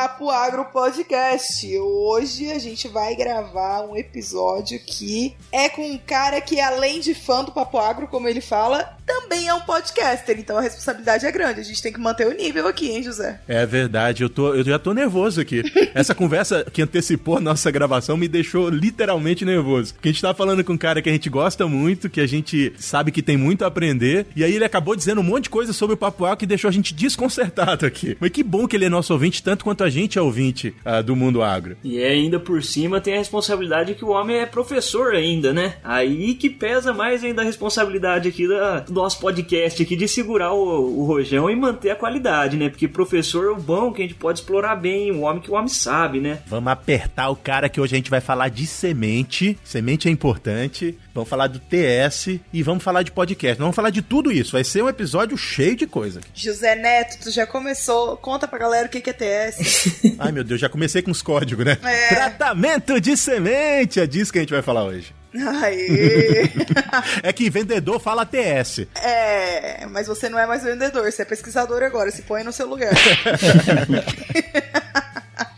Papo Agro Podcast. Hoje a gente vai gravar um episódio que é com um cara que, além de fã do Papo Agro, como ele fala, também é um podcaster. Então a responsabilidade é grande. A gente tem que manter o nível aqui, hein, José? É verdade. Eu, tô, eu já tô nervoso aqui. Essa conversa que antecipou a nossa gravação me deixou literalmente nervoso. Porque a gente tá falando com um cara que a gente gosta muito, que a gente sabe que tem muito a aprender. E aí ele acabou dizendo um monte de coisa sobre o Papo Agro que deixou a gente desconcertado aqui. Mas que bom que ele é nosso ouvinte, tanto quanto a gente é ouvinte uh, do mundo agro. E ainda por cima tem a responsabilidade que o homem é professor ainda, né? Aí que pesa mais ainda a responsabilidade aqui da, do nosso podcast aqui de segurar o, o rojão e manter a qualidade, né? Porque professor é o bom que a gente pode explorar bem, o homem que o homem sabe, né? Vamos apertar o cara que hoje a gente vai falar de semente. Semente é importante. Vamos falar do TS e vamos falar de podcast. Vamos falar de tudo isso. Vai ser um episódio cheio de coisa. José Neto, tu já começou. Conta pra galera o que é TS. Ai, meu Deus, já comecei com os códigos, né? É. Tratamento de semente, é disso que a gente vai falar hoje. Aê. é que vendedor fala TS. É, mas você não é mais vendedor, você é pesquisador agora, se põe no seu lugar.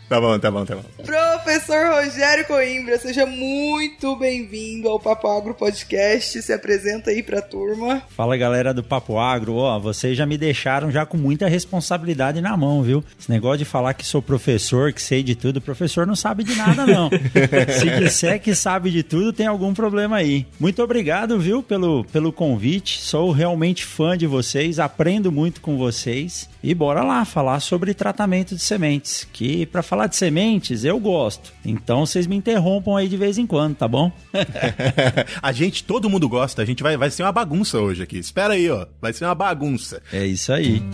Tá bom, tá bom, tá bom. Professor Rogério Coimbra, seja muito bem-vindo ao Papo Agro Podcast. Se apresenta aí pra turma. Fala galera do Papo Agro, ó, vocês já me deixaram já com muita responsabilidade na mão, viu? Esse negócio de falar que sou professor, que sei de tudo, professor não sabe de nada não. Se disser que sabe de tudo, tem algum problema aí. Muito obrigado, viu, pelo, pelo convite. Sou realmente fã de vocês, aprendo muito com vocês. E bora lá falar sobre tratamento de sementes, que para falar de sementes eu gosto. Então vocês me interrompam aí de vez em quando, tá bom? a gente, todo mundo gosta. A gente vai, vai ser uma bagunça hoje aqui. Espera aí, ó. Vai ser uma bagunça. É isso aí.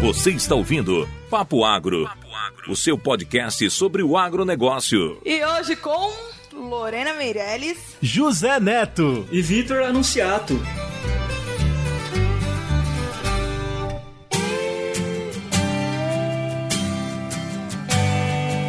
Você está ouvindo Papo Agro, Papo Agro, o seu podcast sobre o agronegócio. E hoje com Lorena Meirelles, José Neto e Vitor Anunciato.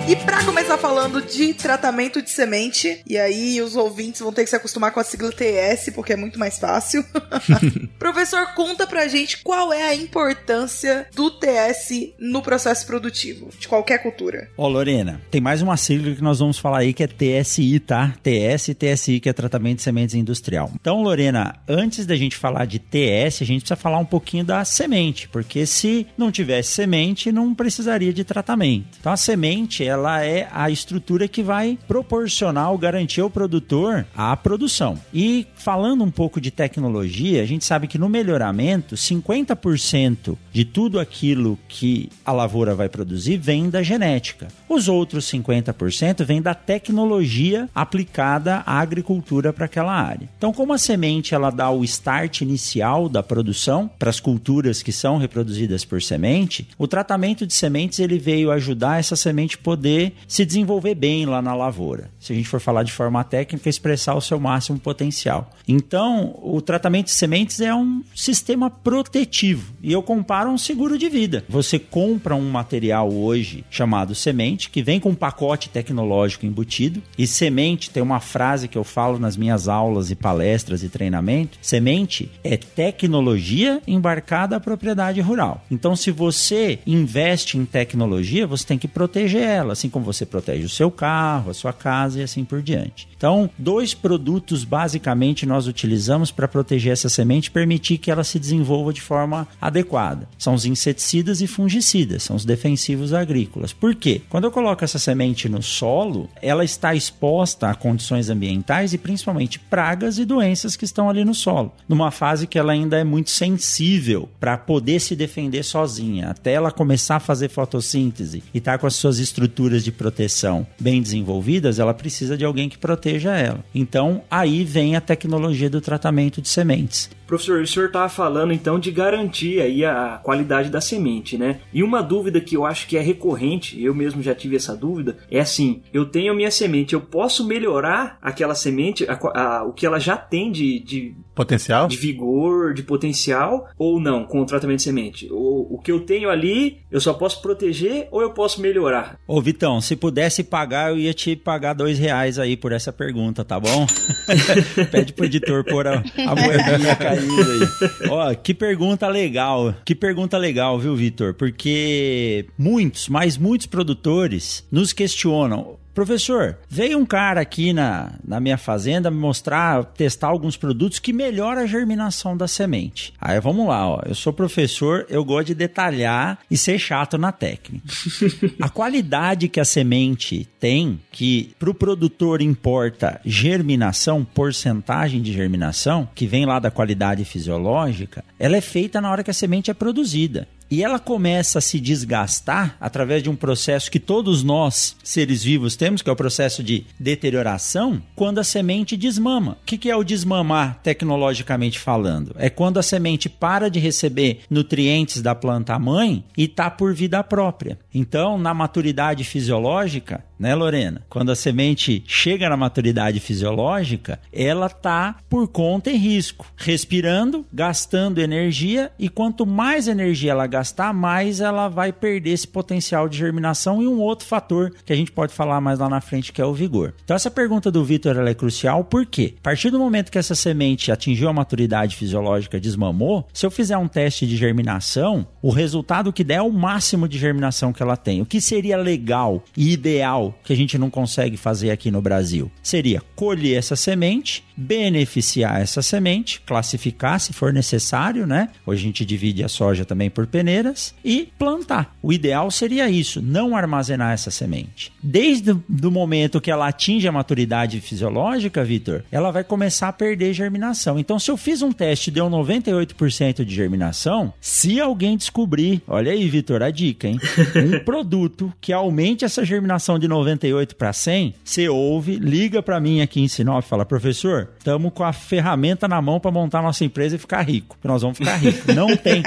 E para começar falando de tratamento de semente, e aí os ouvintes vão ter que se acostumar com a sigla TS, porque é muito mais fácil. Professor, conta pra gente qual é a importância do TS no processo produtivo de qualquer cultura. Ó, Lorena, tem mais uma sigla que nós vamos falar aí que é TSI, tá? TS e TSI, que é tratamento de sementes industrial. Então, Lorena, antes da gente falar de TS, a gente precisa falar um pouquinho da semente, porque se não tivesse semente, não precisaria de tratamento. Então, a semente, ela é a estrutura que vai proporcionar ou garantir ao produtor a produção. E falando um pouco de tecnologia, a gente sabe que no melhoramento, 50% de tudo aquilo que a lavoura vai produzir vem da genética. Os outros 50% vem da tecnologia aplicada à agricultura para aquela área. Então, como a semente ela dá o start inicial da produção para as culturas que são reproduzidas por semente, o tratamento de sementes ele veio ajudar essa semente poder poder se desenvolver bem lá na lavoura. Se a gente for falar de forma técnica, expressar o seu máximo potencial. Então, o tratamento de sementes é um sistema protetivo e eu comparo um seguro de vida. Você compra um material hoje chamado semente, que vem com um pacote tecnológico embutido, e semente tem uma frase que eu falo nas minhas aulas e palestras e treinamento: semente é tecnologia embarcada à propriedade rural. Então, se você investe em tecnologia, você tem que proteger ela assim como você protege o seu carro, a sua casa e assim por diante. Então, dois produtos basicamente nós utilizamos para proteger essa semente permitir que ela se desenvolva de forma adequada. São os inseticidas e fungicidas, são os defensivos agrícolas. Por quê? Quando eu coloco essa semente no solo, ela está exposta a condições ambientais e principalmente pragas e doenças que estão ali no solo, numa fase que ela ainda é muito sensível para poder se defender sozinha, até ela começar a fazer fotossíntese e estar tá com as suas estruturas estruturas de proteção bem desenvolvidas, ela precisa de alguém que proteja ela. Então, aí vem a tecnologia do tratamento de sementes. Professor, o senhor estava falando então de garantir aí a qualidade da semente, né? E uma dúvida que eu acho que é recorrente, eu mesmo já tive essa dúvida, é assim: eu tenho a minha semente, eu posso melhorar aquela semente, a, a, o que ela já tem de, de Potencial? De vigor, de potencial, ou não, com o tratamento de semente? O, o que eu tenho ali, eu só posso proteger ou eu posso melhorar? Ô, Vitão, se pudesse pagar, eu ia te pagar dois reais aí por essa pergunta, tá bom? Pede pro editor pôr a, a moedinha cair ainda aí. Ó, que pergunta legal. Que pergunta legal, viu, Vitor? Porque muitos, mas muitos produtores nos questionam. Professor, veio um cara aqui na, na minha fazenda me mostrar, testar alguns produtos que melhoram a germinação da semente. Aí vamos lá, ó. Eu sou professor, eu gosto de detalhar e ser chato na técnica. a qualidade que a semente tem, que para o produtor importa germinação, porcentagem de germinação, que vem lá da qualidade fisiológica, ela é feita na hora que a semente é produzida. E ela começa a se desgastar através de um processo que todos nós, seres vivos, temos, que é o processo de deterioração, quando a semente desmama. O que é o desmamar, tecnologicamente falando? É quando a semente para de receber nutrientes da planta mãe e está por vida própria. Então, na maturidade fisiológica, né, Lorena? Quando a semente chega na maturidade fisiológica, ela tá por conta e risco, respirando, gastando energia e quanto mais energia ela gastar, mais ela vai perder esse potencial de germinação e um outro fator que a gente pode falar mais lá na frente que é o vigor. Então essa pergunta do Vitor é crucial porque a partir do momento que essa semente atingiu a maturidade fisiológica, desmamou, se eu fizer um teste de germinação, o resultado que der é o máximo de germinação que ela tem. O que seria legal e ideal que a gente não consegue fazer aqui no Brasil? Seria colher essa semente, beneficiar essa semente, classificar se for necessário, né? Hoje a gente divide a soja também por peneiras e plantar. O ideal seria isso, não armazenar essa semente. Desde o momento que ela atinge a maturidade fisiológica, Vitor, ela vai começar a perder germinação. Então, se eu fiz um teste e deu 98% de germinação, se alguém descobrir, olha aí, Vitor, a dica, hein? Um produto que aumente essa germinação de 98 para 100, você ouve, liga para mim aqui em Sinop e fala: professor, estamos com a ferramenta na mão para montar nossa empresa e ficar rico. Nós vamos ficar ricos. Não tem.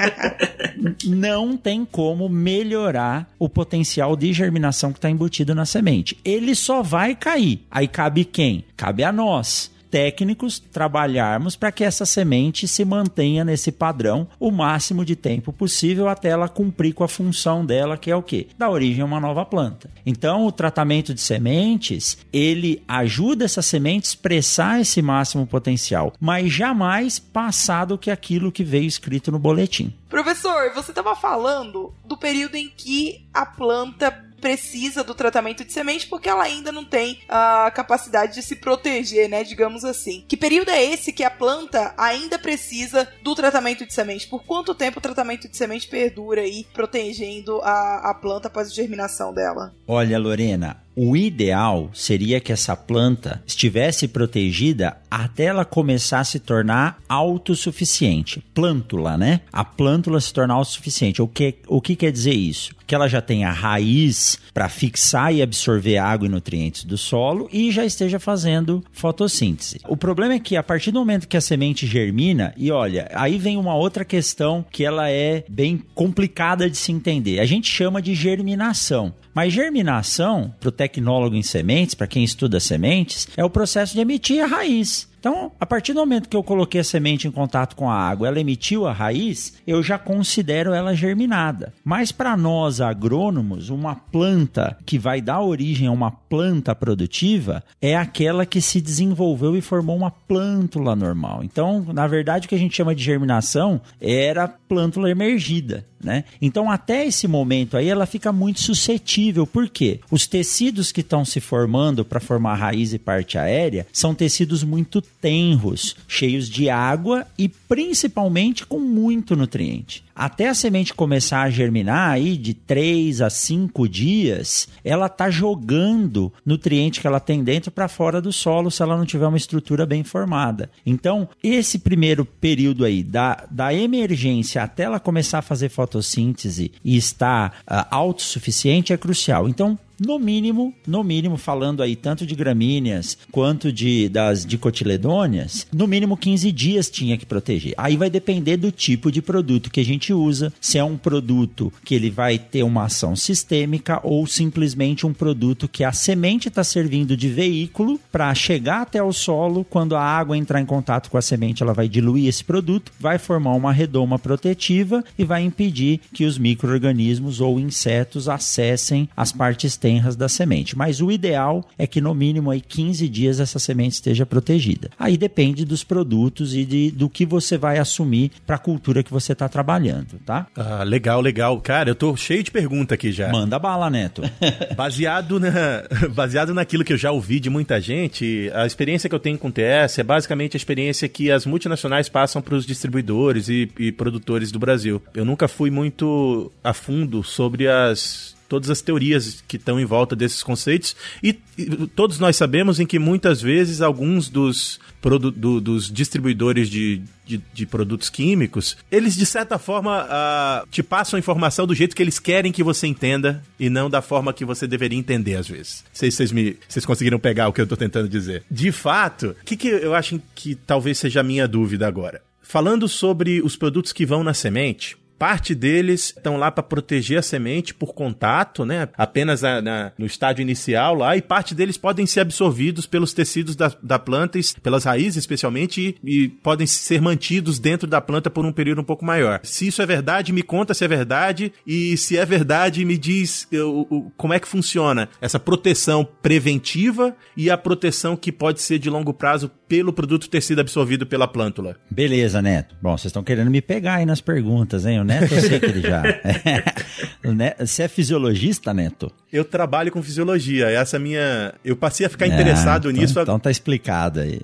não tem como melhorar o potencial de germinação que está embutido na semente. Ele só vai cair. Aí cabe quem? Cabe a nós técnicos trabalharmos para que essa semente se mantenha nesse padrão o máximo de tempo possível até ela cumprir com a função dela, que é o quê? Dar origem a uma nova planta. Então, o tratamento de sementes, ele ajuda essa semente a expressar esse máximo potencial, mas jamais passar do que aquilo que veio escrito no boletim. Professor, você estava falando do período em que a planta precisa do tratamento de semente porque ela ainda não tem a capacidade de se proteger, né? Digamos assim. Que período é esse que a planta ainda precisa do tratamento de semente? Por quanto tempo o tratamento de semente perdura aí, protegendo a, a planta após a germinação dela? Olha, Lorena, o ideal seria que essa planta estivesse protegida até ela começar a se tornar autossuficiente. Plântula, né? A plântula se tornar autossuficiente. O que, o que quer dizer isso? Que ela já tenha raiz para fixar e absorver água e nutrientes do solo e já esteja fazendo fotossíntese. O problema é que a partir do momento que a semente germina, e olha, aí vem uma outra questão que ela é bem complicada de se entender. A gente chama de germinação. Mas germinação, para o tecnólogo em sementes, para quem estuda sementes, é o processo de emitir a raiz. Então, a partir do momento que eu coloquei a semente em contato com a água, ela emitiu a raiz, eu já considero ela germinada. Mas para nós agrônomos, uma planta que vai dar origem a uma planta produtiva é aquela que se desenvolveu e formou uma plântula normal. Então, na verdade, o que a gente chama de germinação era plântula emergida. Né? Então, até esse momento aí, ela fica muito suscetível. Por quê? Os tecidos que estão se formando para formar raiz e parte aérea são tecidos muito tenros, cheios de água e principalmente com muito nutriente até a semente começar a germinar aí de 3 a 5 dias, ela tá jogando nutriente que ela tem dentro para fora do solo se ela não tiver uma estrutura bem formada. Então, esse primeiro período aí da, da emergência até ela começar a fazer fotossíntese e estar uh, autossuficiente é crucial. Então, no mínimo, no mínimo, falando aí tanto de gramíneas quanto de das dicotiledôneas, no mínimo 15 dias tinha que proteger. Aí vai depender do tipo de produto que a gente usa, se é um produto que ele vai ter uma ação sistêmica ou simplesmente um produto que a semente está servindo de veículo para chegar até o solo. Quando a água entrar em contato com a semente, ela vai diluir esse produto, vai formar uma redoma protetiva e vai impedir que os micro-organismos ou insetos acessem as partes tenras da semente. Mas o ideal é que no mínimo aí 15 dias essa semente esteja protegida. Aí depende dos produtos e de, do que você vai assumir para a cultura que você está trabalhando, tá? Ah, legal, legal. Cara, eu tô cheio de pergunta aqui já. Manda bala, Neto. baseado, na, baseado naquilo que eu já ouvi de muita gente, a experiência que eu tenho com o TS é basicamente a experiência que as multinacionais passam para os distribuidores e, e produtores do Brasil. Eu nunca fui muito a fundo sobre as todas as teorias que estão em volta desses conceitos e, e, todos nós sabemos em que muitas vezes alguns dos, do, dos distribuidores de, de, de, produtos químicos, eles de certa forma uh, te passam a informação do jeito que eles querem que você entenda e não da forma que você deveria entender às vezes. Não sei se vocês, me, vocês conseguiram pegar o que eu estou tentando dizer. De fato, o que, que eu acho que talvez seja a minha dúvida agora? Falando sobre os produtos que vão na semente, Parte deles estão lá para proteger a semente por contato, né? Apenas na, no estágio inicial lá, e parte deles podem ser absorvidos pelos tecidos da, da planta, pelas raízes especialmente, e, e, podem ser mantidos dentro da planta por um período um pouco maior. Se isso é verdade, me conta se é verdade, e se é verdade, me diz eu, eu, como é que funciona essa proteção preventiva e a proteção que pode ser de longo prazo pelo produto ter sido absorvido pela plântula. Beleza, Neto. Bom, vocês estão querendo me pegar aí nas perguntas, hein? Neto, eu sei que ele já. Você é fisiologista, Neto? Eu trabalho com fisiologia. Essa é minha. Eu passei a ficar ah, interessado então, nisso. Então tá explicado aí.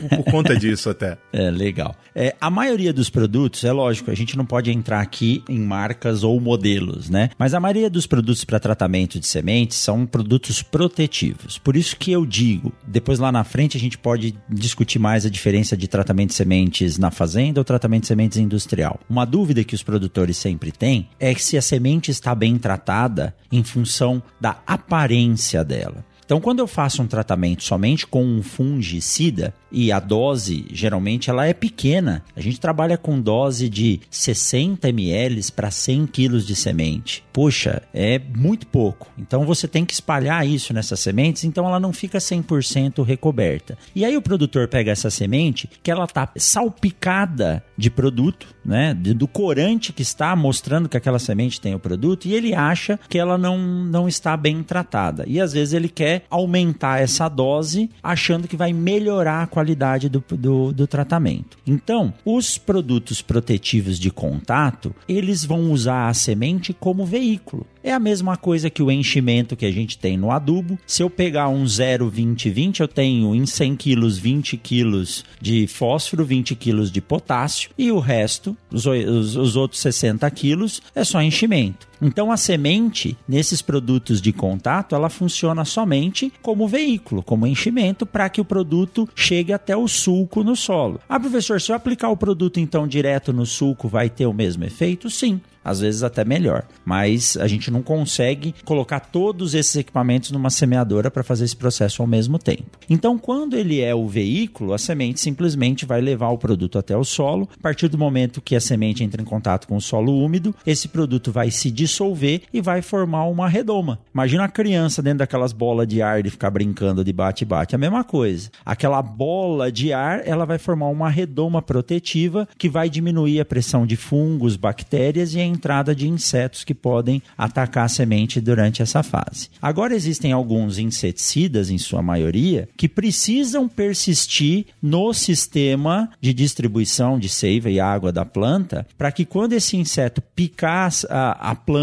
Por, por conta disso, até. É, legal. É, a maioria dos produtos, é lógico, a gente não pode entrar aqui em marcas ou modelos, né? Mas a maioria dos produtos para tratamento de sementes são produtos protetivos. Por isso que eu digo, depois lá na frente a gente pode discutir mais a diferença de tratamento de sementes na fazenda ou tratamento de sementes industrial. Uma dúvida que os produtores sempre têm é se a semente está bem tratada em função da aparência dela. Então, quando eu faço um tratamento somente com um fungicida, e a dose geralmente ela é pequena. A gente trabalha com dose de 60 ml para 100 kg de semente. Poxa, é muito pouco. Então você tem que espalhar isso nessas sementes, então ela não fica 100% recoberta. E aí o produtor pega essa semente que ela tá salpicada de produto, né, do corante que está mostrando que aquela semente tem o produto e ele acha que ela não, não está bem tratada. E às vezes ele quer aumentar essa dose achando que vai melhorar a qualidade do, do, do tratamento. Então, os produtos protetivos de contato, eles vão usar a semente como veículo. É a mesma coisa que o enchimento que a gente tem no adubo. Se eu pegar um 0, 20, 20, eu tenho em 100 quilos 20 quilos de fósforo, 20 quilos de potássio e o resto, os, os, os outros 60 quilos, é só enchimento. Então a semente, nesses produtos de contato, ela funciona somente como veículo, como enchimento, para que o produto chegue até o sulco no solo. Ah, professor, se eu aplicar o produto então direto no sulco, vai ter o mesmo efeito? Sim às vezes até melhor. Mas a gente não consegue colocar todos esses equipamentos numa semeadora para fazer esse processo ao mesmo tempo. Então, quando ele é o veículo, a semente simplesmente vai levar o produto até o solo. A partir do momento que a semente entra em contato com o solo úmido, esse produto vai se e vai formar uma redoma. Imagina a criança dentro daquelas bolas de ar de ficar brincando de bate-bate, a mesma coisa. Aquela bola de ar, ela vai formar uma redoma protetiva que vai diminuir a pressão de fungos, bactérias e entrada de insetos que podem atacar a semente durante essa fase. Agora existem alguns inseticidas, em sua maioria, que precisam persistir no sistema de distribuição de seiva e água da planta para que quando esse inseto picar a, a planta,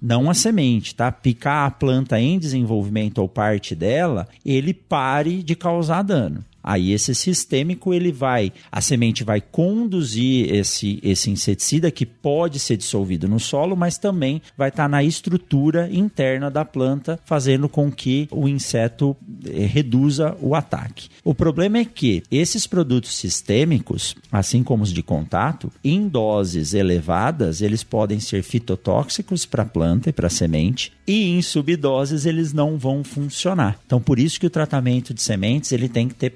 não a semente, tá? Picar a planta em desenvolvimento ou parte dela, ele pare de causar dano. Aí esse sistêmico ele vai, a semente vai conduzir esse, esse inseticida que pode ser dissolvido no solo, mas também vai estar tá na estrutura interna da planta, fazendo com que o inseto eh, reduza o ataque. O problema é que esses produtos sistêmicos, assim como os de contato, em doses elevadas, eles podem ser fitotóxicos para a planta e para a semente, e em subdoses eles não vão funcionar. Então, por isso que o tratamento de sementes ele tem que ter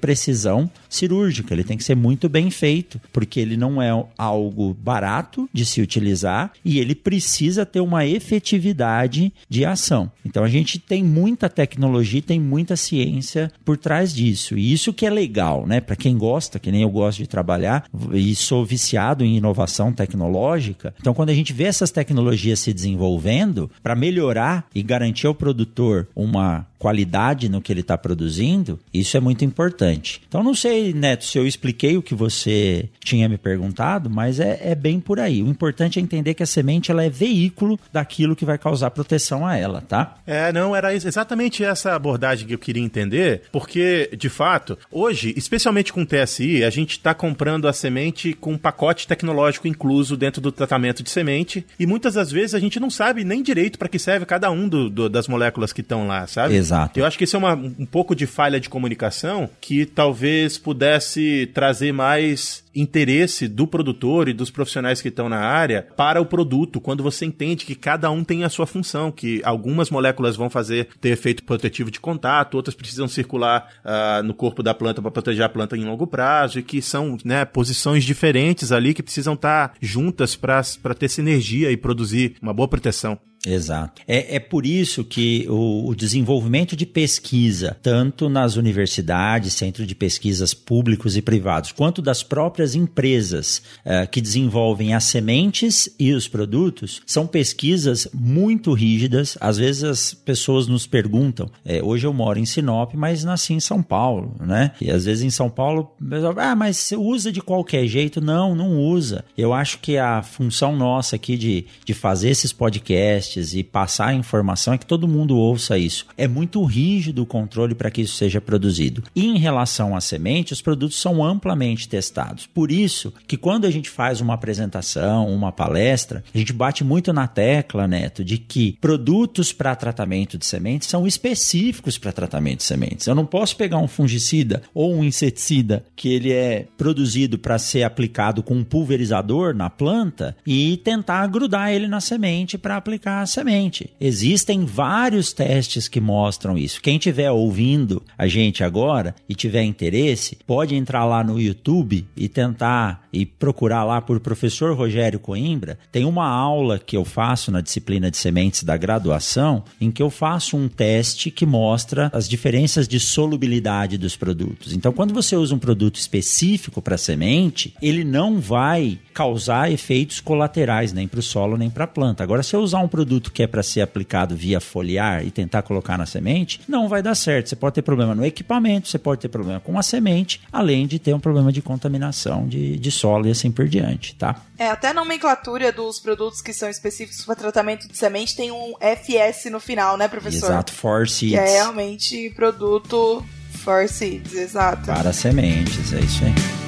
cirúrgica, ele tem que ser muito bem feito, porque ele não é algo barato de se utilizar e ele precisa ter uma efetividade de ação. Então, a gente tem muita tecnologia, tem muita ciência por trás disso. E isso que é legal, né? Para quem gosta, que nem eu gosto de trabalhar e sou viciado em inovação tecnológica. Então, quando a gente vê essas tecnologias se desenvolvendo para melhorar e garantir ao produtor uma qualidade no que ele está produzindo, isso é muito importante. Então, não sei, Neto, se eu expliquei o que você tinha me perguntado, mas é, é bem por aí. O importante é entender que a semente ela é veículo daquilo que vai causar proteção a ela, tá? É, não, era exatamente essa abordagem que eu queria entender, porque, de fato, hoje, especialmente com o TSI, a gente está comprando a semente com um pacote tecnológico incluso dentro do tratamento de semente, e muitas das vezes a gente não sabe nem direito para que serve cada um do, do, das moléculas que estão lá, sabe? Exato. Eu acho que isso é uma, um pouco de falha de comunicação que talvez pudesse trazer mais interesse do produtor e dos profissionais que estão na área para o produto, quando você entende que cada um tem a sua função, que algumas moléculas vão fazer ter efeito protetivo de contato, outras precisam circular uh, no corpo da planta para proteger a planta em longo prazo, e que são né, posições diferentes ali que precisam estar juntas para ter sinergia e produzir uma boa proteção. Exato. É, é por isso que o, o, desenvolvimento de pesquisa, tanto nas universidades, centros de pesquisas públicos e privados, quanto das próprias empresas uh, que desenvolvem as sementes e os produtos, são pesquisas muito rígidas. Às vezes as pessoas nos perguntam, é, hoje eu moro em Sinop, mas nasci em São Paulo, né? E às vezes em São Paulo, ah, mas você usa de qualquer jeito? Não, não usa. Eu acho que a função nossa aqui de, de fazer esses podcasts, e passar a informação é que todo mundo ouça isso. É muito rígido o controle para que isso seja produzido. E em relação à semente, os produtos são amplamente testados. Por isso que quando a gente faz uma apresentação, uma palestra, a gente bate muito na tecla, Neto, de que produtos para tratamento de sementes são específicos para tratamento de sementes. Eu não posso pegar um fungicida ou um inseticida que ele é produzido para ser aplicado com um pulverizador na planta e tentar grudar ele na semente para aplicar a semente. Existem vários testes que mostram isso. Quem estiver ouvindo a gente agora e tiver interesse, pode entrar lá no YouTube e tentar e procurar lá por professor Rogério Coimbra. Tem uma aula que eu faço na disciplina de sementes da graduação em que eu faço um teste que mostra as diferenças de solubilidade dos produtos. Então, quando você usa um produto específico para semente, ele não vai causar efeitos colaterais nem para o solo nem para a planta. Agora, se eu usar um produto que é para ser aplicado via foliar e tentar colocar na semente, não vai dar certo. Você pode ter problema no equipamento, você pode ter problema com a semente, além de ter um problema de contaminação de, de solo e assim por diante, tá? É, até a nomenclatura dos produtos que são específicos para tratamento de semente tem um FS no final, né, professor? Exato, for seeds. Que é realmente produto for seeds, exato. Para sementes, é isso aí.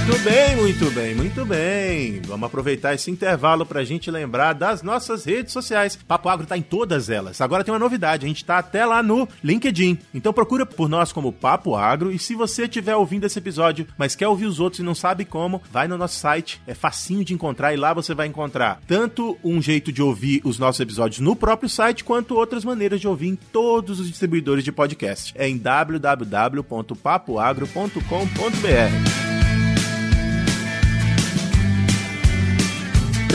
Muito bem, muito bem, muito bem. Vamos aproveitar esse intervalo para a gente lembrar das nossas redes sociais. Papo Agro tá em todas elas. Agora tem uma novidade, a gente tá até lá no LinkedIn. Então procura por nós como Papo Agro e se você estiver ouvindo esse episódio, mas quer ouvir os outros e não sabe como, vai no nosso site. É facinho de encontrar e lá você vai encontrar tanto um jeito de ouvir os nossos episódios no próprio site, quanto outras maneiras de ouvir em todos os distribuidores de podcast. É em www.papoagro.com.br.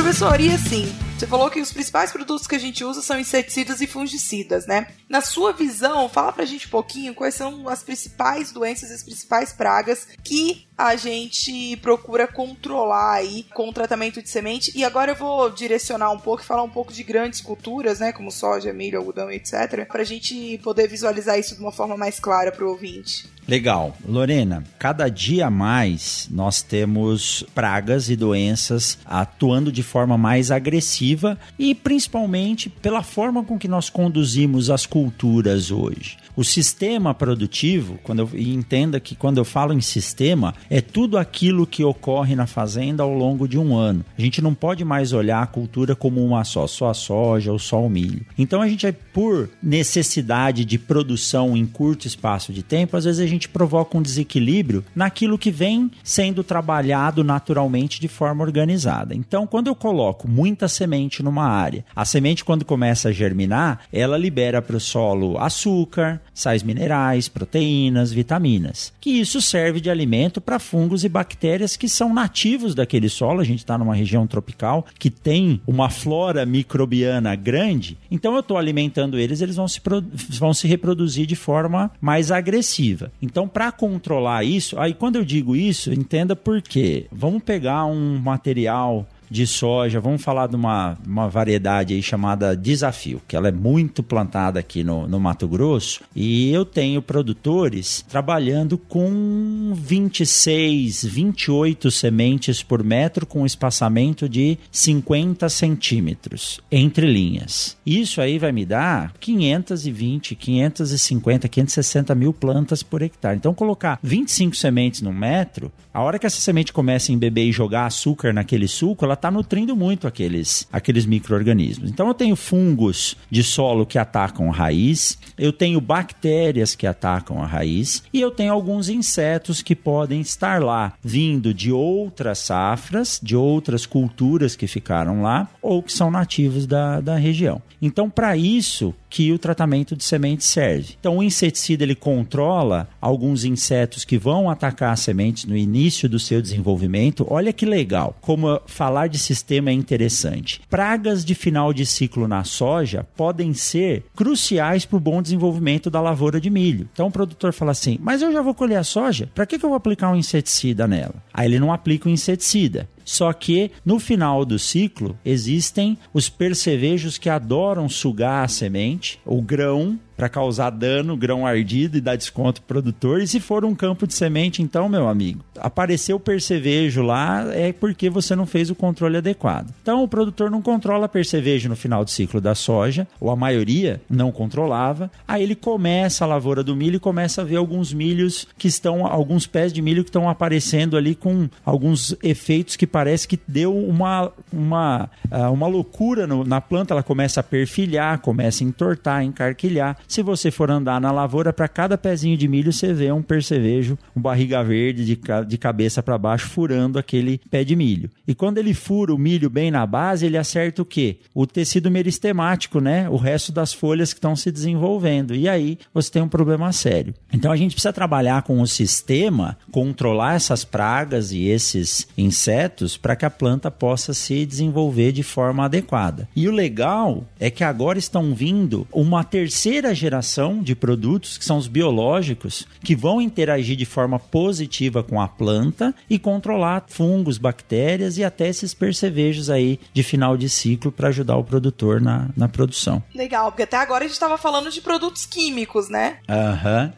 Professor, e assim, você falou que os principais produtos que a gente usa são inseticidas e fungicidas, né? Na sua visão, fala pra gente um pouquinho quais são as principais doenças e as principais pragas que a gente procura controlar aí com o tratamento de semente. E agora eu vou direcionar um pouco e falar um pouco de grandes culturas, né? Como soja, milho, algodão, etc. Pra gente poder visualizar isso de uma forma mais clara pro ouvinte. Legal. Lorena, cada dia mais nós temos pragas e doenças atuando de forma mais agressiva e principalmente pela forma com que nós conduzimos as culturas hoje. O sistema produtivo, quando eu entenda que quando eu falo em sistema, é tudo aquilo que ocorre na fazenda ao longo de um ano. A gente não pode mais olhar a cultura como uma só, só a soja ou só o milho. Então a gente, por necessidade de produção em curto espaço de tempo, às vezes a gente provoca um desequilíbrio naquilo que vem sendo trabalhado naturalmente de forma organizada. Então, quando eu coloco muita semente numa área, a semente, quando começa a germinar, ela libera para o solo açúcar, sais minerais, proteínas, vitaminas, que isso serve de alimento para fungos e bactérias que são nativos daquele solo. A gente está numa região tropical que tem uma flora microbiana grande, então eu estou alimentando eles, eles vão se, vão se reproduzir de forma mais agressiva. Então, para controlar isso, aí quando eu digo isso, entenda por quê. Vamos pegar um material de soja, vamos falar de uma, uma variedade aí chamada Desafio, que ela é muito plantada aqui no, no Mato Grosso, e eu tenho produtores trabalhando com 26, 28 sementes por metro, com espaçamento de 50 centímetros entre linhas. Isso aí vai me dar 520, 550, 560 mil plantas por hectare. Então, colocar 25 sementes no metro, a hora que essa semente começa a embeber e jogar açúcar naquele suco, ela está nutrindo muito aqueles, aqueles micro-organismos. Então eu tenho fungos de solo que atacam a raiz, eu tenho bactérias que atacam a raiz e eu tenho alguns insetos que podem estar lá, vindo de outras safras, de outras culturas que ficaram lá ou que são nativos da, da região. Então, para isso que o tratamento de semente serve. Então, o inseticida ele controla alguns insetos que vão atacar as sementes no início do seu desenvolvimento. Olha que legal, como falar de sistema é interessante. Pragas de final de ciclo na soja podem ser cruciais para o bom desenvolvimento da lavoura de milho. Então, o produtor fala assim: Mas eu já vou colher a soja, para que, que eu vou aplicar um inseticida nela? Aí ele não aplica o inseticida. Só que no final do ciclo existem os percevejos que adoram sugar a semente, o grão, para causar dano, grão ardido e dar desconto pro produtor. E se for um campo de semente, então, meu amigo, apareceu percevejo lá é porque você não fez o controle adequado. Então, o produtor não controla percevejo no final do ciclo da soja, ou a maioria não controlava. Aí ele começa a lavoura do milho e começa a ver alguns milhos que estão, alguns pés de milho que estão aparecendo ali com alguns efeitos que parece que deu uma, uma, ah, uma loucura no, na planta. Ela começa a perfilhar, começa a entortar, encarquilhar. Se você for andar na lavoura, para cada pezinho de milho você vê um percevejo, um barriga verde de, de cabeça para baixo furando aquele pé de milho. E quando ele fura o milho bem na base, ele acerta o quê? O tecido meristemático, né? O resto das folhas que estão se desenvolvendo. E aí você tem um problema sério. Então a gente precisa trabalhar com o sistema, controlar essas pragas e esses insetos para que a planta possa se desenvolver de forma adequada. E o legal é que agora estão vindo uma terceira geração de produtos, que são os biológicos, que vão interagir de forma positiva com a planta e controlar fungos, bactérias e até esses percevejos aí de final de ciclo para ajudar o produtor na, na produção. Legal, porque até agora a gente estava falando de produtos químicos, né? Aham.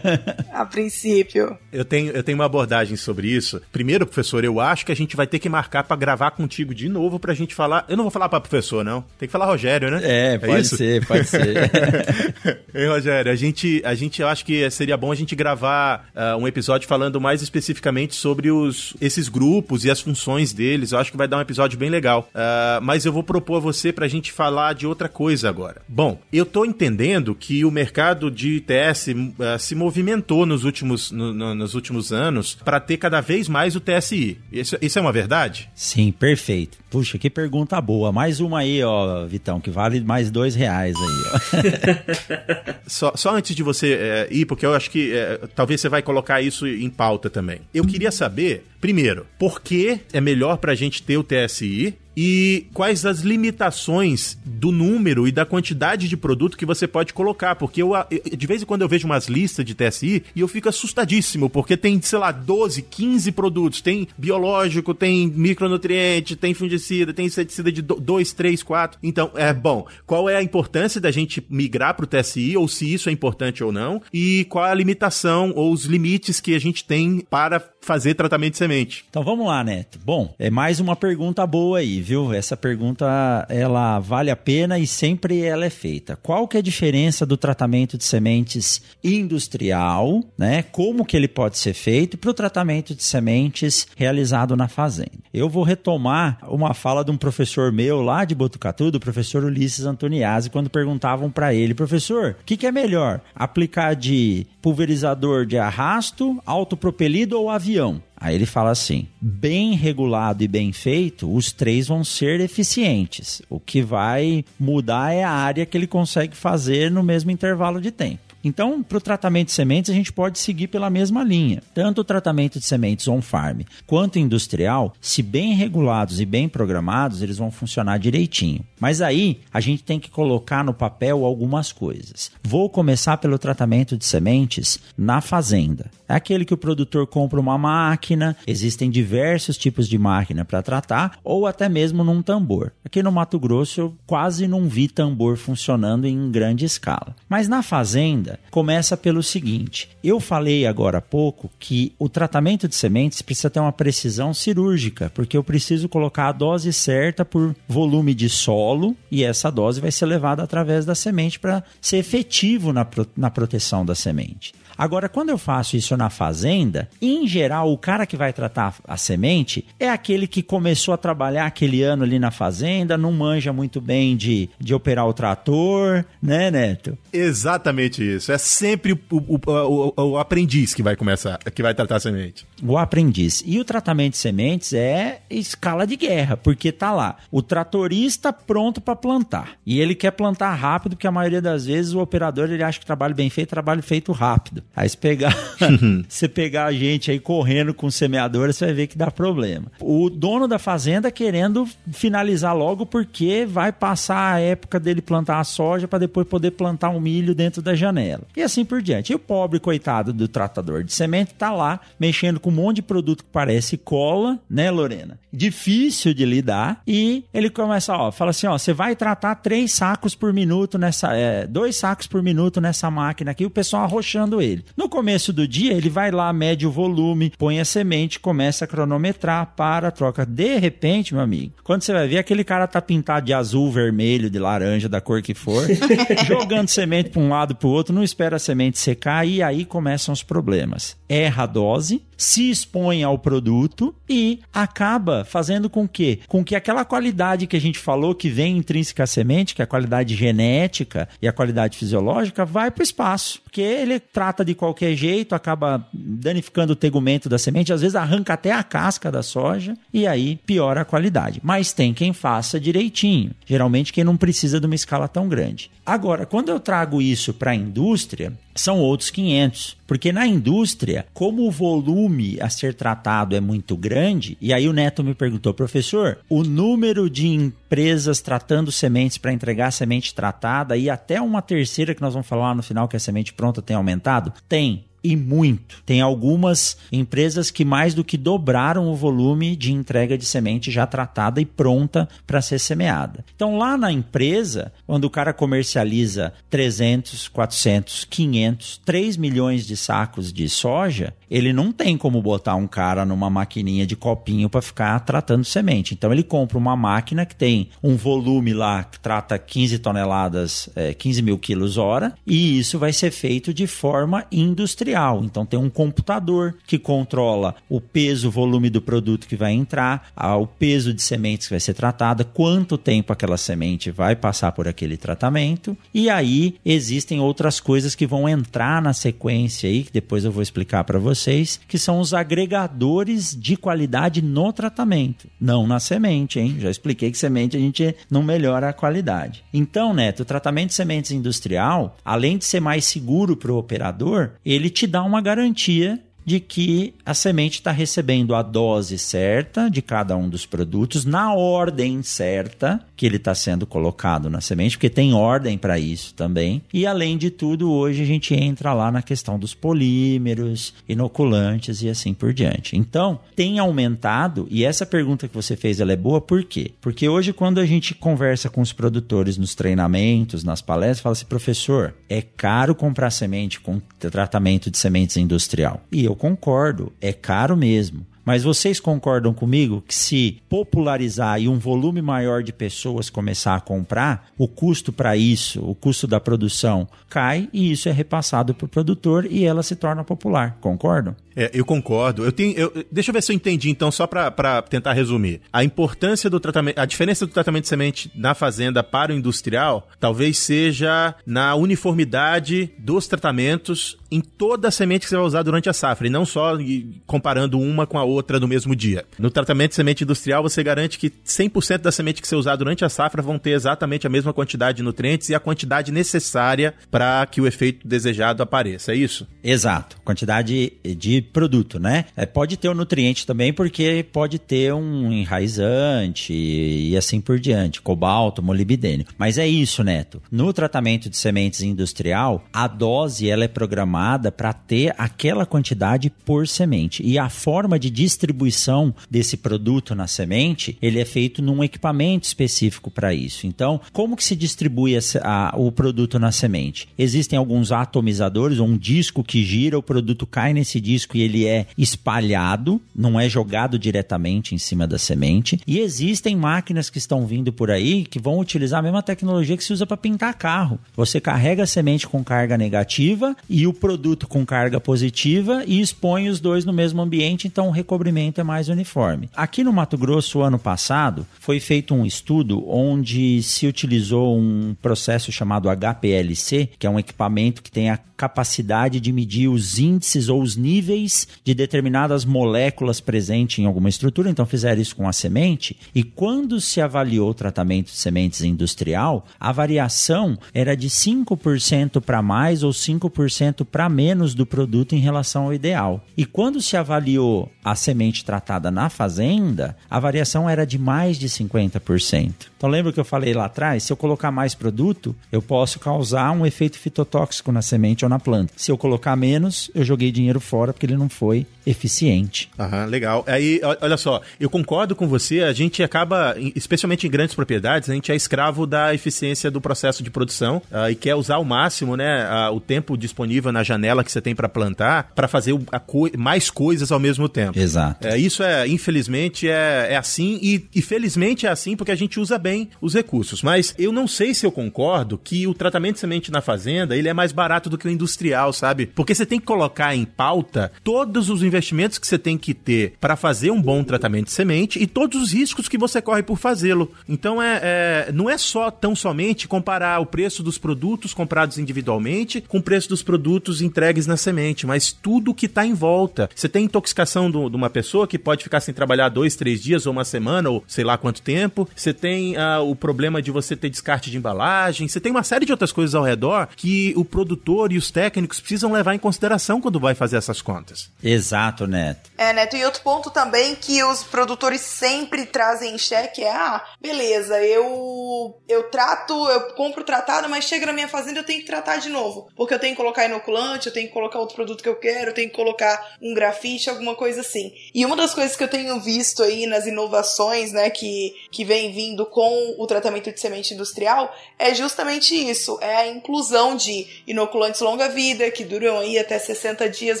a princípio. Eu tenho, eu tenho uma abordagem sobre isso. Primeiro, professor, eu acho que a gente vai ter que marcar para gravar contigo de novo pra gente falar. Eu não vou falar para professor, não. Tem que falar Rogério, né? É, pode é ser, pode ser. Ei, Rogério, a gente, a gente eu acho que seria bom a gente gravar uh, um episódio falando mais especificamente sobre os, esses grupos e as funções deles. Eu acho que vai dar um episódio bem legal. Uh, mas eu vou propor a você pra gente falar de outra coisa agora. Bom, eu tô entendendo que o mercado de ITS uh, ah, se movimentou nos últimos, no, no, nos últimos anos para ter cada vez mais o TSI. Isso, isso é uma verdade? Sim, perfeito. Puxa, que pergunta boa. Mais uma aí, ó, Vitão, que vale mais dois reais aí, ó. só, só antes de você é, ir, porque eu acho que é, talvez você vai colocar isso em pauta também. Eu queria saber Primeiro, por que é melhor para a gente ter o TSI? e quais as limitações do número e da quantidade de produto que você pode colocar, porque eu, de vez em quando eu vejo umas listas de TSI e eu fico assustadíssimo, porque tem, sei lá, 12, 15 produtos, tem biológico, tem micronutriente, tem fungicida, tem inseticida de 2, 3, 4. Então, é bom, qual é a importância da gente migrar para o TSI, ou se isso é importante ou não, e qual é a limitação ou os limites que a gente tem para fazer tratamento de semente. Então vamos lá, Neto. Bom, é mais uma pergunta boa aí, viu? Essa pergunta ela vale a pena e sempre ela é feita. Qual que é a diferença do tratamento de sementes industrial, né? Como que ele pode ser feito para o tratamento de sementes realizado na fazenda? Eu vou retomar uma fala de um professor meu lá de Botucatu, do professor Ulisses Antoniazzi, quando perguntavam para ele, professor, o que, que é melhor? Aplicar de pulverizador de arrasto, autopropelido ou avião? Aí ele fala assim: bem regulado e bem feito, os três vão ser eficientes. O que vai mudar é a área que ele consegue fazer no mesmo intervalo de tempo. Então, para o tratamento de sementes, a gente pode seguir pela mesma linha. Tanto o tratamento de sementes on-farm quanto industrial, se bem regulados e bem programados, eles vão funcionar direitinho. Mas aí, a gente tem que colocar no papel algumas coisas. Vou começar pelo tratamento de sementes na fazenda. É aquele que o produtor compra uma máquina, existem diversos tipos de máquina para tratar, ou até mesmo num tambor. Aqui no Mato Grosso, eu quase não vi tambor funcionando em grande escala. Mas na fazenda, começa pelo seguinte: eu falei agora há pouco que o tratamento de sementes precisa ter uma precisão cirúrgica, porque eu preciso colocar a dose certa por volume de solo e essa dose vai ser levada através da semente para ser efetivo na, na proteção da semente. Agora, quando eu faço isso na fazenda, em geral, o cara que vai tratar a semente é aquele que começou a trabalhar aquele ano ali na fazenda, não manja muito bem de, de operar o trator, né, Neto? Exatamente isso. É sempre o, o, o, o aprendiz que vai começar, que vai tratar a semente. O aprendiz. E o tratamento de sementes é escala de guerra, porque tá lá o tratorista pronto para plantar. E ele quer plantar rápido, porque a maioria das vezes o operador ele acha que trabalho bem feito, trabalho feito rápido. Aí se pegar, você pegar a gente aí correndo com semeadora, você vai ver que dá problema. O dono da fazenda querendo finalizar logo porque vai passar a época dele plantar a soja para depois poder plantar um milho dentro da janela. E assim por diante. E o pobre coitado do tratador de semente tá lá mexendo com um monte de produto que parece cola, né, Lorena? Difícil de lidar e ele começa, ó, fala assim, ó, você vai tratar três sacos por minuto nessa, é, dois sacos por minuto nessa máquina aqui, o pessoal arrochando ele dele. No começo do dia, ele vai lá, mede o volume, põe a semente, começa a cronometrar, para, troca. De repente, meu amigo, quando você vai ver, aquele cara tá pintado de azul, vermelho, de laranja, da cor que for, jogando semente para um lado para o outro, não espera a semente secar e aí começam os problemas. Erra a dose, se expõe ao produto e acaba fazendo com que, com que aquela qualidade que a gente falou que vem intrínseca à semente, que é a qualidade genética e a qualidade fisiológica, vai para o espaço. Porque ele trata de qualquer jeito, acaba danificando o tegumento da semente, às vezes arranca até a casca da soja e aí piora a qualidade. Mas tem quem faça direitinho. Geralmente quem não precisa de uma escala tão grande. Agora, quando eu trago isso para a indústria, são outros 500. Porque na indústria, como o volume a ser tratado é muito grande, e aí o Neto me perguntou, professor, o número de empresas tratando sementes para entregar semente tratada e até uma terceira que nós vamos falar no final que é a semente pronta tem aumentado? Tem e muito. Tem algumas empresas que mais do que dobraram o volume de entrega de semente já tratada e pronta para ser semeada. Então, lá na empresa, quando o cara comercializa 300, 400, 500, 3 milhões de sacos de soja, ele não tem como botar um cara numa maquininha de copinho para ficar tratando semente. Então, ele compra uma máquina que tem um volume lá que trata 15 toneladas, é, 15 mil quilos hora, e isso vai ser feito de forma industrial. Então tem um computador que controla o peso, o volume do produto que vai entrar, o peso de sementes que vai ser tratada, quanto tempo aquela semente vai passar por aquele tratamento. E aí existem outras coisas que vão entrar na sequência aí, que depois eu vou explicar para vocês, que são os agregadores de qualidade no tratamento, não na semente, hein? Já expliquei que semente a gente não melhora a qualidade. Então, Neto, o tratamento de sementes industrial, além de ser mais seguro para o operador, ele te dá uma garantia de que a semente está recebendo a dose certa de cada um dos produtos na ordem certa que ele está sendo colocado na semente, porque tem ordem para isso também. E além de tudo, hoje a gente entra lá na questão dos polímeros, inoculantes e assim por diante. Então, tem aumentado, e essa pergunta que você fez ela é boa, por quê? Porque hoje, quando a gente conversa com os produtores nos treinamentos, nas palestras, fala assim, professor, é caro comprar semente com tratamento de sementes industrial. E eu concordo, é caro mesmo. Mas vocês concordam comigo que se popularizar e um volume maior de pessoas começar a comprar, o custo para isso, o custo da produção cai e isso é repassado para o produtor e ela se torna popular. Concordam? É, eu concordo. Eu tenho, eu, deixa eu ver se eu entendi, então, só para tentar resumir. A importância do tratamento, a diferença do tratamento de semente na fazenda para o industrial, talvez seja na uniformidade dos tratamentos em toda a semente que você vai usar durante a safra, e não só comparando uma com a outra no mesmo dia. No tratamento de semente industrial, você garante que 100% da semente que você usar durante a safra vão ter exatamente a mesma quantidade de nutrientes e a quantidade necessária para que o efeito desejado apareça, é isso? Exato. Quantidade de produto, né? É, pode ter o um nutriente também, porque pode ter um enraizante e assim por diante, cobalto, molibdênio. Mas é isso, Neto. No tratamento de sementes industrial, a dose ela é programada para ter aquela quantidade por semente. E a forma de distribuição desse produto na semente, ele é feito num equipamento específico para isso. Então, como que se distribui a, o produto na semente? Existem alguns atomizadores, um disco que gira, o produto cai nesse disco e ele é espalhado, não é jogado diretamente em cima da semente. E existem máquinas que estão vindo por aí que vão utilizar a mesma tecnologia que se usa para pintar carro. Você carrega a semente com carga negativa e o produto com carga positiva e expõe os dois no mesmo ambiente, então o recobrimento é mais uniforme. Aqui no Mato Grosso, ano passado, foi feito um estudo onde se utilizou um processo chamado HPLC, que é um equipamento que tem a capacidade de medir os índices ou os níveis de determinadas moléculas presentes em alguma estrutura. Então, fizeram isso com a semente. E quando se avaliou o tratamento de sementes industrial, a variação era de 5% para mais ou 5% para menos do produto em relação ao ideal. E quando se avaliou a semente tratada na fazenda, a variação era de mais de 50%. Então, lembra que eu falei lá atrás? Se eu colocar mais produto, eu posso causar um efeito fitotóxico na semente ou na planta. Se eu colocar menos, eu joguei dinheiro fora porque ele não foi eficiente. Aham, legal. Aí, olha só, eu concordo com você, a gente acaba, especialmente em grandes propriedades, a gente é escravo da eficiência do processo de produção uh, e quer usar ao máximo, né, uh, o tempo disponível na janela que você tem para plantar para fazer co mais coisas ao mesmo tempo. Exato. É, isso é, infelizmente, é, é assim e, e felizmente é assim porque a gente usa bem os recursos. Mas eu não sei se eu concordo que o tratamento de semente na fazenda ele é mais barato do que o industrial, sabe? Porque você tem que colocar em pauta todos os investimentos que você tem que ter para fazer um bom tratamento de semente e todos os riscos que você corre por fazê-lo. Então é, é, não é só tão somente comparar o preço dos produtos comprados individualmente com o preço dos produtos entregues na semente, mas tudo que está em volta. Você tem intoxicação do, de uma pessoa que pode ficar sem trabalhar dois, três dias ou uma semana ou sei lá quanto tempo. Você tem ah, o problema de você ter descarte de embalagem. Você tem uma série de outras coisas ao redor que o produtor e os técnicos precisam levar em consideração quando vai fazer essas contas. Exato, Neto. É, Neto. E outro ponto também que os produtores sempre trazem em xeque é: ah, beleza, eu, eu trato, eu compro tratado, mas chega na minha fazenda eu tenho que tratar de novo. Porque eu tenho que colocar inoculante, eu tenho que colocar outro produto que eu quero, eu tenho que colocar um grafite, alguma coisa assim. E uma das coisas que eu tenho visto aí nas inovações, né, que, que vem vindo com o tratamento de semente industrial é justamente isso: é a inclusão de inoculantes longa-vida, que duram aí até 60 dias,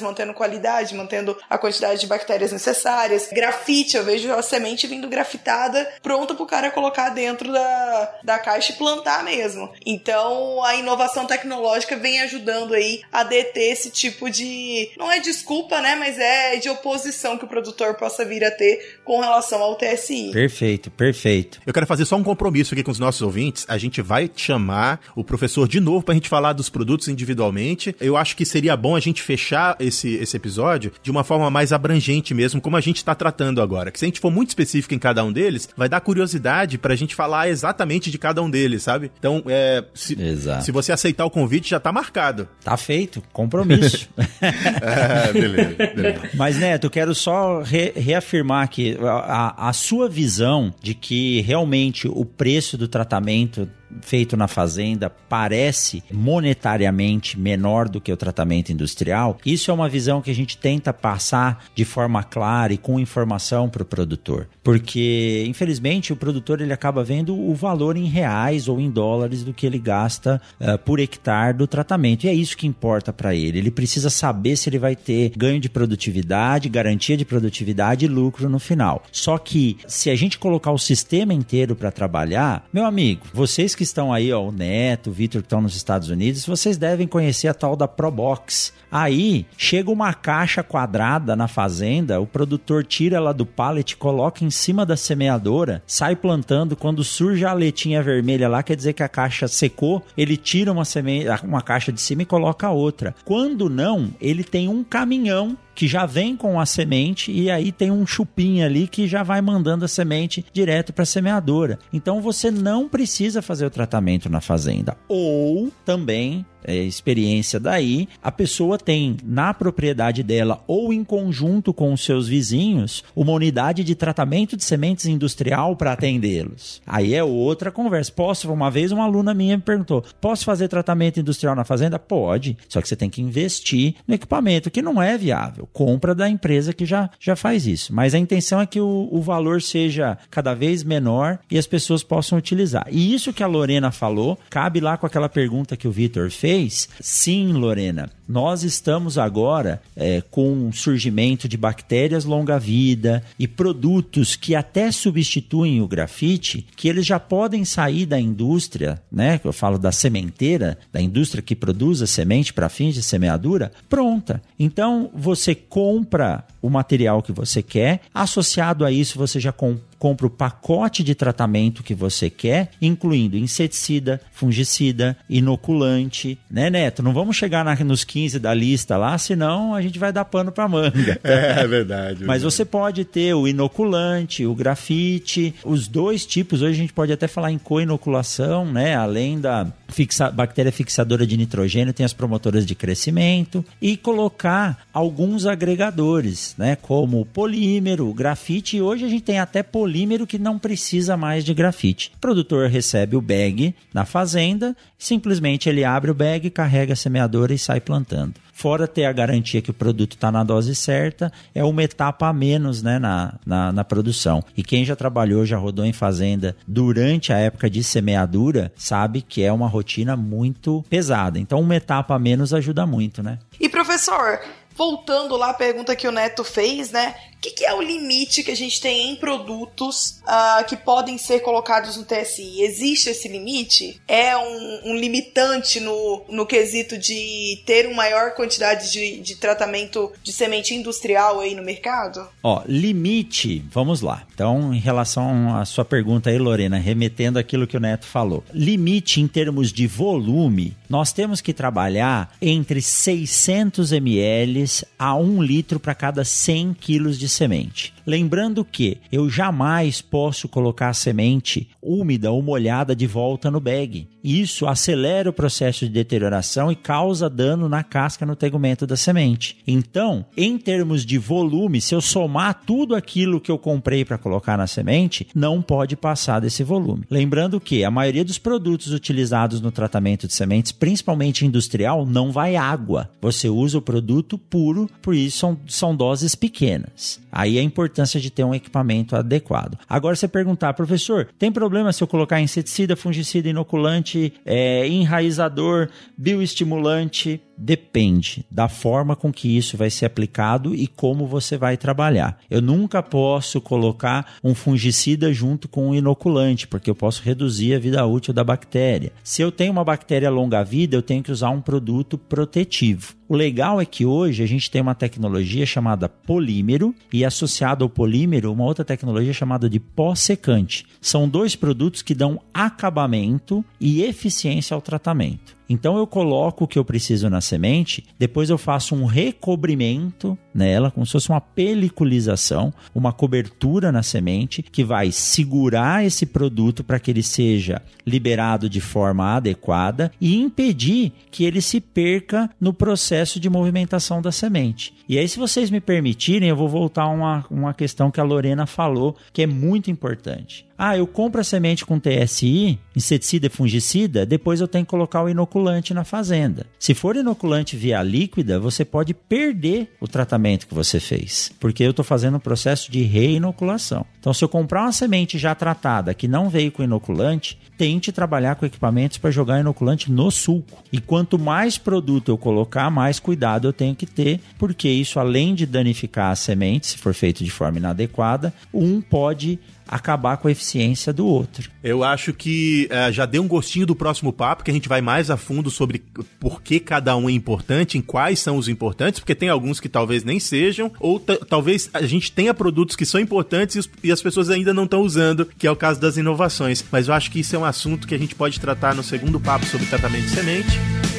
mantendo qualidade, mantendo a quantidade de bactérias necessárias. Grafite, eu vejo a semente vindo grafitada, pronta pro cara colocar dentro da, da caixa e plantar mesmo. Então a inovação tecnológica vem ajudando aí a deter esse tipo de. Não é desculpa, né? Mas é de oposição que o produtor possa vir a ter com relação ao TSI. Perfeito, perfeito. Eu quero fazer só um compromisso aqui com os nossos ouvintes. A gente vai chamar o professor de novo pra gente falar dos produtos individualmente. Eu acho que seria bom a gente fechar esse, esse episódio de uma forma mais abrangente mesmo, como a gente está tratando agora. Que se a gente for muito específico em cada um deles, vai dar curiosidade pra gente falar exatamente de cada um deles, sabe? Então, é, se, se você aceitar o convite, já tá marcado. Tá feito. Compromisso. ah, beleza, beleza. Mas, Neto, eu quero só re reafirmar que a, a sua visão de que realmente o preço do tratamento feito na fazenda parece monetariamente menor do que o tratamento industrial, isso é uma visão que a gente tenta passar de forma clara e com informação para o produtor. Porque, infelizmente, o produtor ele acaba vendo o valor em reais ou em dólares do que ele gasta uh, por hectare do tratamento. E é isso que importa para ele. Ele precisa saber se ele vai ter ganho de produtividade, garantia de produtividade e lucro no final. Só que, se a gente colocar o sistema inteiro para trabalhar, meu amigo, vocês que que estão aí, ó, o Neto, o Vitor que estão nos Estados Unidos, vocês devem conhecer a tal da Probox. Aí chega uma caixa quadrada na fazenda, o produtor tira ela do pallet, coloca em cima da semeadora, sai plantando. Quando surge a letinha vermelha lá, quer dizer que a caixa secou, ele tira uma, seme... uma caixa de cima e coloca outra. Quando não, ele tem um caminhão que já vem com a semente e aí tem um chupim ali que já vai mandando a semente direto para a semeadora. Então você não precisa fazer o tratamento na fazenda. Ou também é, experiência daí, a pessoa tem na propriedade dela ou em conjunto com os seus vizinhos uma unidade de tratamento de sementes industrial para atendê-los. Aí é outra conversa. Posso, uma vez uma aluna minha me perguntou: posso fazer tratamento industrial na fazenda? Pode, só que você tem que investir no equipamento, que não é viável. Compra da empresa que já, já faz isso. Mas a intenção é que o, o valor seja cada vez menor e as pessoas possam utilizar. E isso que a Lorena falou cabe lá com aquela pergunta que o Vitor fez fez? Sim, Lorena. Nós estamos agora é, com o surgimento de bactérias longa-vida e produtos que até substituem o grafite, que eles já podem sair da indústria, né? Eu falo da sementeira, da indústria que produz a semente para fins de semeadura, pronta. Então você compra o material que você quer, associado a isso você já compra compra o pacote de tratamento que você quer, incluindo inseticida, fungicida, inoculante, né, Neto? Não vamos chegar na, nos 15 da lista lá, senão a gente vai dar pano para manga. É, é verdade. Mas você pode ter o inoculante, o grafite, os dois tipos. Hoje a gente pode até falar em co-inoculação, né? Além da fixa, bactéria fixadora de nitrogênio, tem as promotoras de crescimento e colocar alguns agregadores, né? Como polímero, grafite. E hoje a gente tem até polímero que não precisa mais de grafite. O produtor recebe o bag na fazenda, simplesmente ele abre o bag, carrega a semeadora e sai plantando. Fora ter a garantia que o produto está na dose certa, é uma etapa a menos né, na, na, na, produção. E quem já trabalhou, já rodou em fazenda durante a época de semeadura, sabe que é uma rotina muito pesada. Então, uma etapa a menos ajuda muito, né? E professor, voltando lá à pergunta que o Neto fez, né? Que, que é o limite que a gente tem em produtos uh, que podem ser colocados no TSI? Existe esse limite? É um, um, limitante no, no quesito de ter uma maior quantidade de, de tratamento de semente industrial aí no mercado? Ó, limite, vamos lá. Então, em relação à sua pergunta aí, Lorena, remetendo aquilo que o Neto falou. Limite em termos de volume, nós temos que trabalhar entre 600 ml a 1 litro para cada 100 quilos de semente. Lembrando que eu jamais posso colocar a semente úmida ou molhada de volta no bag. Isso acelera o processo de deterioração e causa dano na casca no tegumento da semente. Então, em termos de volume, se eu somar tudo aquilo que eu comprei para colocar na semente, não pode passar desse volume. Lembrando que a maioria dos produtos utilizados no tratamento de sementes, principalmente industrial, não vai água. Você usa o produto puro, por isso são, são doses pequenas. Aí a importância de ter um equipamento adequado. Agora você perguntar, professor, tem problema se eu colocar inseticida, fungicida, inoculante, é, enraizador, bioestimulante? Depende da forma com que isso vai ser aplicado e como você vai trabalhar. Eu nunca posso colocar um fungicida junto com um inoculante, porque eu posso reduzir a vida útil da bactéria. Se eu tenho uma bactéria longa-vida, eu tenho que usar um produto protetivo. O legal é que hoje a gente tem uma tecnologia chamada polímero e associado ao polímero uma outra tecnologia chamada de pós-secante. São dois produtos que dão acabamento e eficiência ao tratamento. Então eu coloco o que eu preciso na semente, depois eu faço um recobrimento nela, como se fosse uma peliculização, uma cobertura na semente que vai segurar esse produto para que ele seja liberado de forma adequada e impedir que ele se perca no processo de movimentação da semente. E aí, se vocês me permitirem, eu vou voltar a uma, uma questão que a Lorena falou, que é muito importante. Ah, eu compro a semente com TSI, inseticida e fungicida, depois eu tenho que colocar o inoculante na fazenda. Se for inoculante via líquida, você pode perder o tratamento que você fez, porque eu estou fazendo um processo de reinoculação. Então, se eu comprar uma semente já tratada que não veio com inoculante, tente trabalhar com equipamentos para jogar inoculante no sulco. E quanto mais produto eu colocar, mais cuidado eu tenho que ter, porque isso, além de danificar a semente, se for feito de forma inadequada, um pode acabar com a eficiência do outro. Eu acho que uh, já deu um gostinho do próximo papo, que a gente vai mais a fundo sobre por que cada um é importante, em quais são os importantes, porque tem alguns que talvez nem sejam, ou talvez a gente tenha produtos que são importantes e, e as pessoas ainda não estão usando, que é o caso das inovações. Mas eu acho que isso é um assunto que a gente pode tratar no segundo papo sobre tratamento de semente.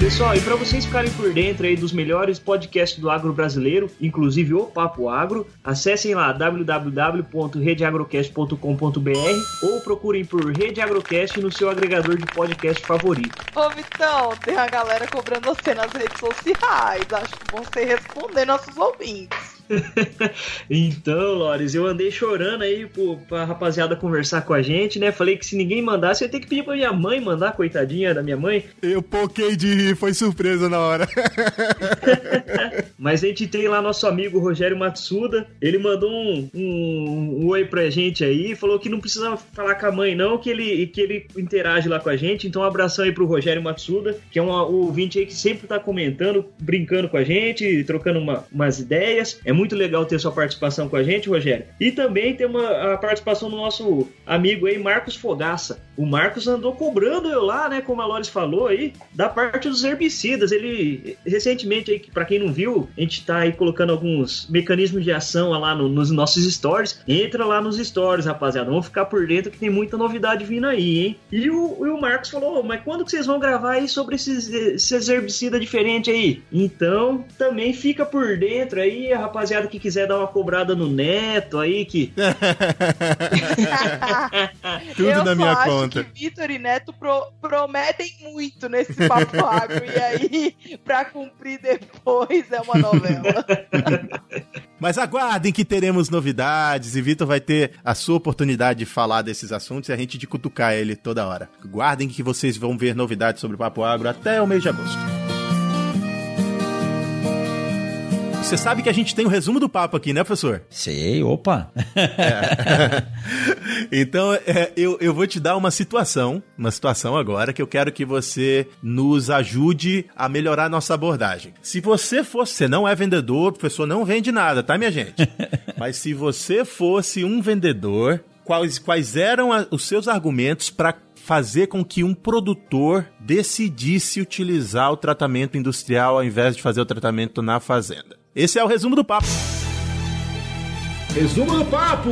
Pessoal, e para vocês ficarem por dentro aí dos melhores podcasts do agro brasileiro, inclusive o Papo Agro, acessem lá www.redeagrocast.com.br ou procurem por Rede Agrocast no seu agregador de podcast favorito. Ô Vitão, tem a galera cobrando você nas redes sociais, acho que vão ser responder nossos ouvintes. então, Lores, eu andei chorando aí pro, pra rapaziada conversar com a gente, né? Falei que se ninguém mandasse, eu ia ter que pedir pra minha mãe mandar, coitadinha da minha mãe. Eu poquei de rir, foi surpresa na hora. Mas a gente tem lá nosso amigo Rogério Matsuda, ele mandou um, um, um oi pra gente aí, falou que não precisa falar com a mãe não, que ele, que ele interage lá com a gente, então um abração aí pro Rogério Matsuda, que é um, um ouvinte aí que sempre tá comentando, brincando com a gente, trocando uma, umas ideias. É muito legal ter sua participação com a gente, Rogério. E também tem uma, a participação do nosso amigo aí, Marcos Fogaça. O Marcos andou cobrando eu lá, né, como a Loris falou aí, da parte dos herbicidas. Ele, recentemente aí, para quem não viu, a gente tá aí colocando alguns mecanismos de ação lá no, nos nossos stories. Entra lá nos stories, rapaziada. Vamos ficar por dentro que tem muita novidade vindo aí, hein? E o, e o Marcos falou, mas quando que vocês vão gravar aí sobre esses, esses herbicidas diferentes aí? Então, também fica por dentro aí, rapaziada rapaziada que quiser dar uma cobrada no Neto aí, que. Tudo eu na minha acho conta. Que Vitor e Neto pro, prometem muito nesse papo agro. e aí, pra cumprir depois, é uma novela. Mas aguardem que teremos novidades e Vitor vai ter a sua oportunidade de falar desses assuntos e a gente de cutucar ele toda hora. Guardem que vocês vão ver novidades sobre o Papo Agro até o mês de agosto. Você sabe que a gente tem o um resumo do papo aqui, né, professor? Sei, opa. É. então, é, eu, eu vou te dar uma situação, uma situação agora, que eu quero que você nos ajude a melhorar a nossa abordagem. Se você fosse, você não é vendedor, professor não vende nada, tá, minha gente? Mas se você fosse um vendedor, quais, quais eram a, os seus argumentos para fazer com que um produtor decidisse utilizar o tratamento industrial ao invés de fazer o tratamento na fazenda? Esse é o resumo do papo. Resumo do papo!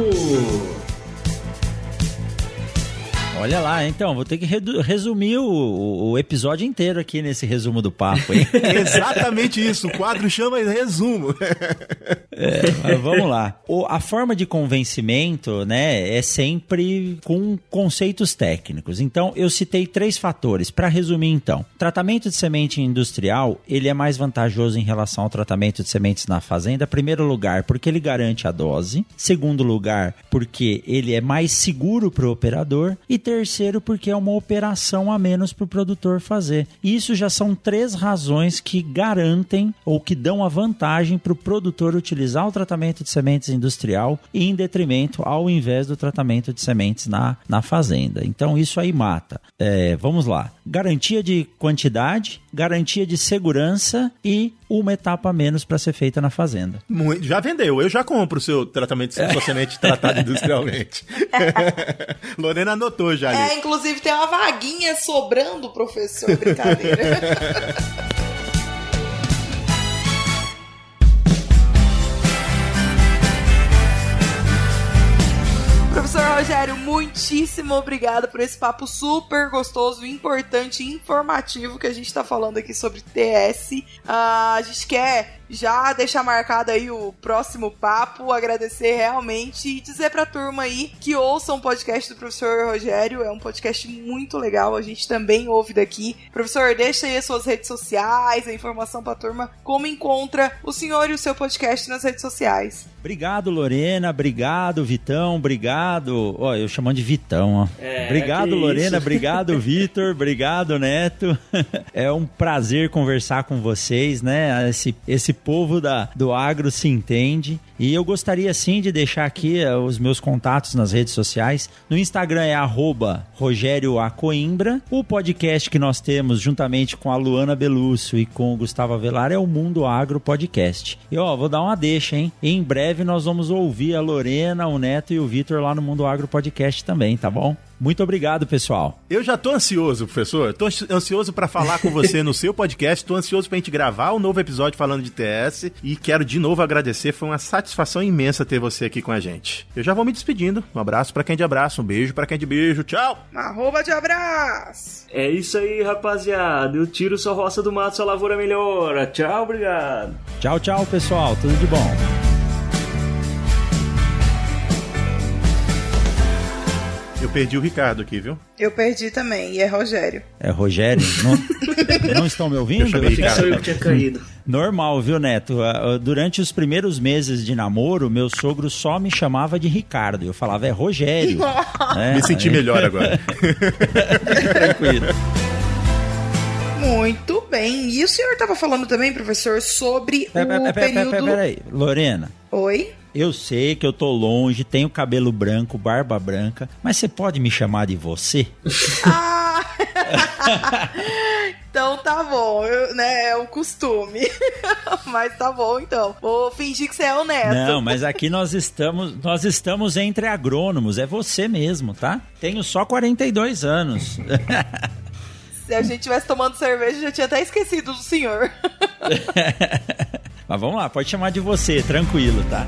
Olha lá, então, vou ter que resumir o, o, episódio inteiro aqui nesse resumo do papo, hein? Exatamente isso, o quadro chama resumo. é, vamos lá. O, a forma de convencimento, né, é sempre com conceitos técnicos. Então, eu citei três fatores. Para resumir, então, tratamento de semente industrial, ele é mais vantajoso em relação ao tratamento de sementes na fazenda. Primeiro lugar, porque ele garante a dose. Segundo lugar, porque ele é mais seguro para o operador. E terceiro, porque é uma operação a menos para o produtor fazer. Isso já são três razões que garantem ou que dão a vantagem para o produtor utilizar o tratamento de sementes industrial em detrimento ao invés do tratamento de sementes na, na fazenda. Então isso aí mata. É, vamos lá. Garantia de quantidade, garantia de segurança e uma etapa a menos para ser feita na fazenda. Muito, já vendeu, eu já compro o seu tratamento de sua semente tratada industrialmente. Lorena anotou já ali. É, inclusive tem uma vaguinha sobrando, professor, brincadeira. Rogério, muitíssimo obrigado por esse papo super gostoso, importante e informativo que a gente tá falando aqui sobre TS. Uh, ah, a gente quer já deixar marcado aí o próximo papo, agradecer realmente e dizer pra turma aí que ouçam o podcast do professor Rogério, é um podcast muito legal, a gente também ouve daqui. Professor, deixa aí as suas redes sociais, a informação pra turma, como encontra o senhor e o seu podcast nas redes sociais. Obrigado, Lorena, obrigado, Vitão, obrigado. Ó, eu chamando de Vitão, ó. É, obrigado, Lorena, obrigado, Vitor, obrigado, Neto. É um prazer conversar com vocês, né? Esse, esse povo da, do agro se entende. E eu gostaria sim de deixar aqui uh, os meus contatos nas redes sociais. No Instagram é arroba. O podcast que nós temos juntamente com a Luana Belúcio e com o Gustavo Avelar é o Mundo Agro Podcast. E ó, vou dar uma deixa, hein? Em breve nós vamos ouvir a Lorena, o Neto e o Vitor lá no Mundo Agro Podcast também, tá bom? Muito obrigado, pessoal. Eu já tô ansioso, professor. Tô ansioso para falar com você no seu podcast. Tô ansioso pra gente gravar um novo episódio falando de TS e quero de novo agradecer. Foi uma satisfação imensa ter você aqui com a gente. Eu já vou me despedindo. Um abraço para quem é de abraço, um beijo para quem é de beijo. Tchau. Arroba de abraço. É isso aí, rapaziada. Eu tiro sua roça do mato, sua lavoura melhora. Tchau, obrigado. Tchau, tchau, pessoal. Tudo de bom. Eu perdi o Ricardo aqui, viu? Eu perdi também, e é Rogério. É Rogério? Não, não estão me ouvindo? Eu Ricardo. Sou eu que tinha caído. Normal, viu, Neto? Ah, ah, durante os primeiros meses de namoro, meu sogro só me chamava de Ricardo. Eu falava, é Rogério. é, me senti melhor agora. Tranquilo. Muito bem. E o senhor estava falando também, professor, sobre pera, o pera, período... Pera, peraí, Lorena. Oi? Eu sei que eu tô longe, tenho cabelo branco, barba branca, mas você pode me chamar de você? ah! então tá bom, eu, né? É o costume. mas tá bom então. Vou fingir que você é o neto. Não, mas aqui nós estamos, nós estamos entre agrônomos, é você mesmo, tá? Tenho só 42 anos. Se a gente tivesse tomando cerveja, já tinha até esquecido do senhor. Mas vamos lá, pode chamar de você, tranquilo, tá?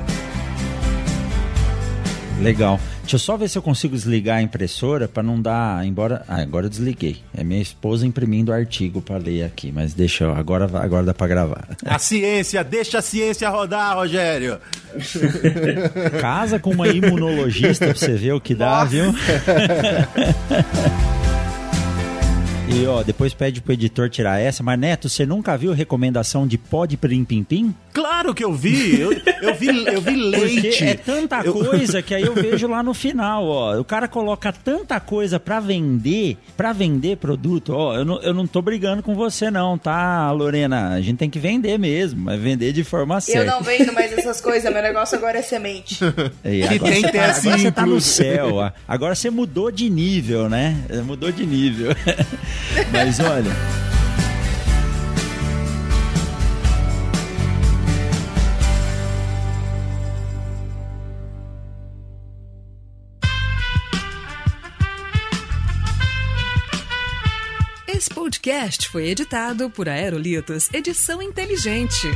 Legal. Deixa eu só ver se eu consigo desligar a impressora para não dar. Embora. Ah, agora eu desliguei. É minha esposa imprimindo o artigo para ler aqui, mas deixa eu. Agora, agora dá para gravar. A ciência, deixa a ciência rodar, Rogério. Casa com uma imunologista pra você ver o que dá, Nossa. viu? E ó, depois pede pro editor tirar essa, mas Neto, você nunca viu recomendação de pó de prim pim pim? Claro que eu vi, eu, eu vi, eu vi leite. Porque é tanta eu... coisa que aí eu vejo lá no final, ó. O cara coloca tanta coisa para vender, para vender produto, ó. Eu não, eu não tô brigando com você não, tá, Lorena? A gente tem que vender mesmo, mas vender de forma certa. Eu não vendo mais essas coisas, meu negócio agora é semente. E agora você tá, agora você tá no céu, ó. agora você mudou de nível, né? Mudou de nível. Mas olha. Esse podcast foi editado por Aerolitos Edição Inteligente.